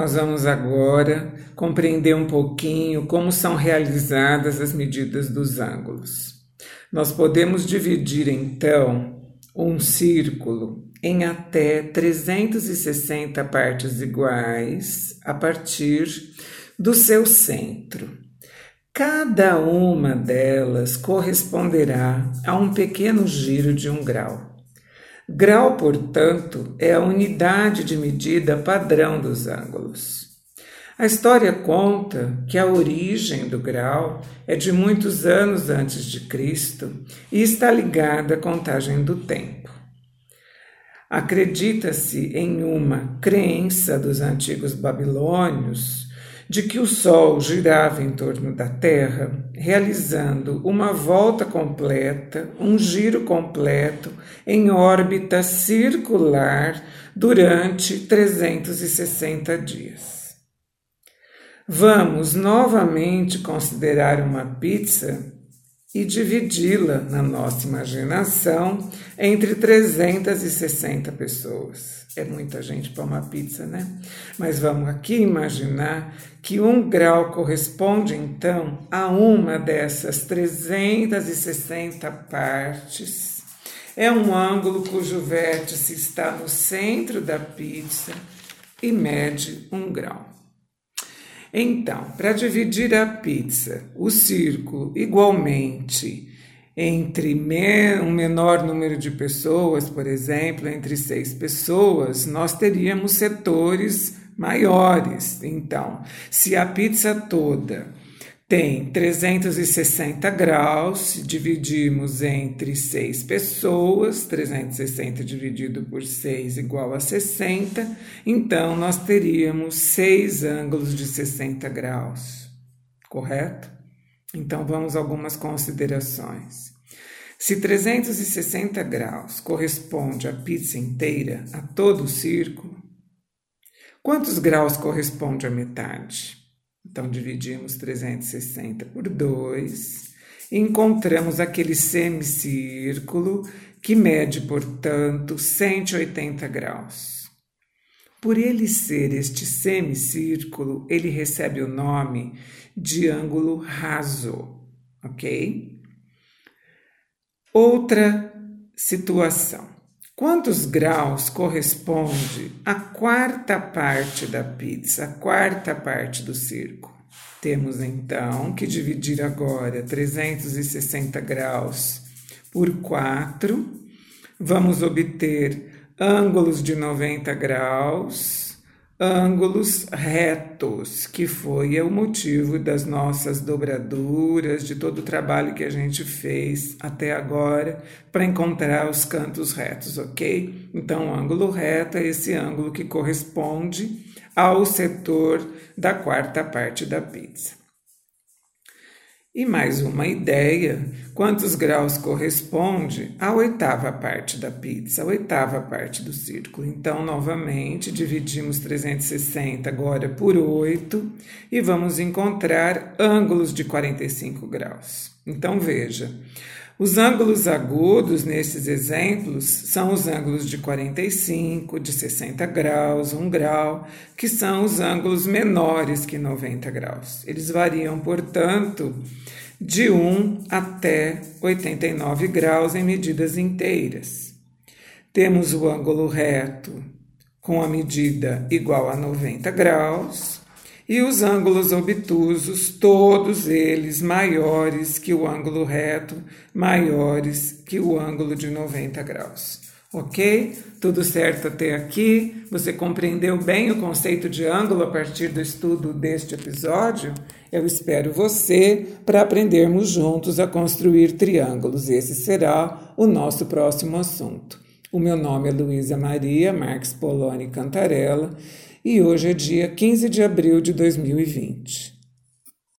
Nós vamos agora compreender um pouquinho como são realizadas as medidas dos ângulos. Nós podemos dividir então um círculo em até 360 partes iguais a partir do seu centro. Cada uma delas corresponderá a um pequeno giro de um grau. Grau, portanto, é a unidade de medida padrão dos ângulos. A história conta que a origem do grau é de muitos anos antes de Cristo e está ligada à contagem do tempo. Acredita-se em uma crença dos antigos babilônios de que o Sol girava em torno da Terra, realizando uma volta completa, um giro completo em órbita circular durante 360 dias. Vamos novamente considerar uma pizza e dividi-la na nossa imaginação entre 360 pessoas. É muita gente para uma pizza, né? Mas vamos aqui imaginar que um grau corresponde então a uma dessas 360 partes. É um ângulo cujo vértice está no centro da pizza e mede um grau. Então, para dividir a pizza, o círculo igualmente entre um menor número de pessoas, por exemplo, entre seis pessoas, nós teríamos setores maiores. Então, se a pizza toda tem 360 graus, dividimos entre seis pessoas, 360 dividido por 6 igual a 60, então nós teríamos seis ângulos de 60 graus, correto? Então vamos a algumas considerações. Se 360 graus corresponde à pizza inteira, a todo o círculo, quantos graus corresponde à metade? Então dividimos 360 por 2 e encontramos aquele semicírculo que mede, portanto, 180 graus. Por ele ser este semicírculo, ele recebe o nome de ângulo raso, ok? Outra situação. Quantos graus corresponde a quarta parte da pizza, a quarta parte do círculo? Temos então que dividir agora 360 graus por 4. Vamos obter ângulos de 90 graus, ângulos retos, que foi o motivo das nossas dobraduras, de todo o trabalho que a gente fez até agora para encontrar os cantos retos, ok? Então, ângulo reto é esse ângulo que corresponde ao setor da quarta parte da pizza. E mais uma ideia: quantos graus corresponde à oitava parte da pizza, a oitava parte do círculo? Então, novamente, dividimos 360 agora por 8 e vamos encontrar ângulos de 45 graus. Então, veja. Os ângulos agudos nesses exemplos são os ângulos de 45, de 60 graus, 1 grau, que são os ângulos menores que 90 graus. Eles variam, portanto, de 1 até 89 graus em medidas inteiras. Temos o ângulo reto com a medida igual a 90 graus e os ângulos obtusos, todos eles maiores que o ângulo reto, maiores que o ângulo de 90 graus. Ok? Tudo certo até aqui? Você compreendeu bem o conceito de ângulo a partir do estudo deste episódio? Eu espero você para aprendermos juntos a construir triângulos. Esse será o nosso próximo assunto. O meu nome é Luísa Maria Marques Poloni Cantarella e hoje é dia 15 de abril de 2020.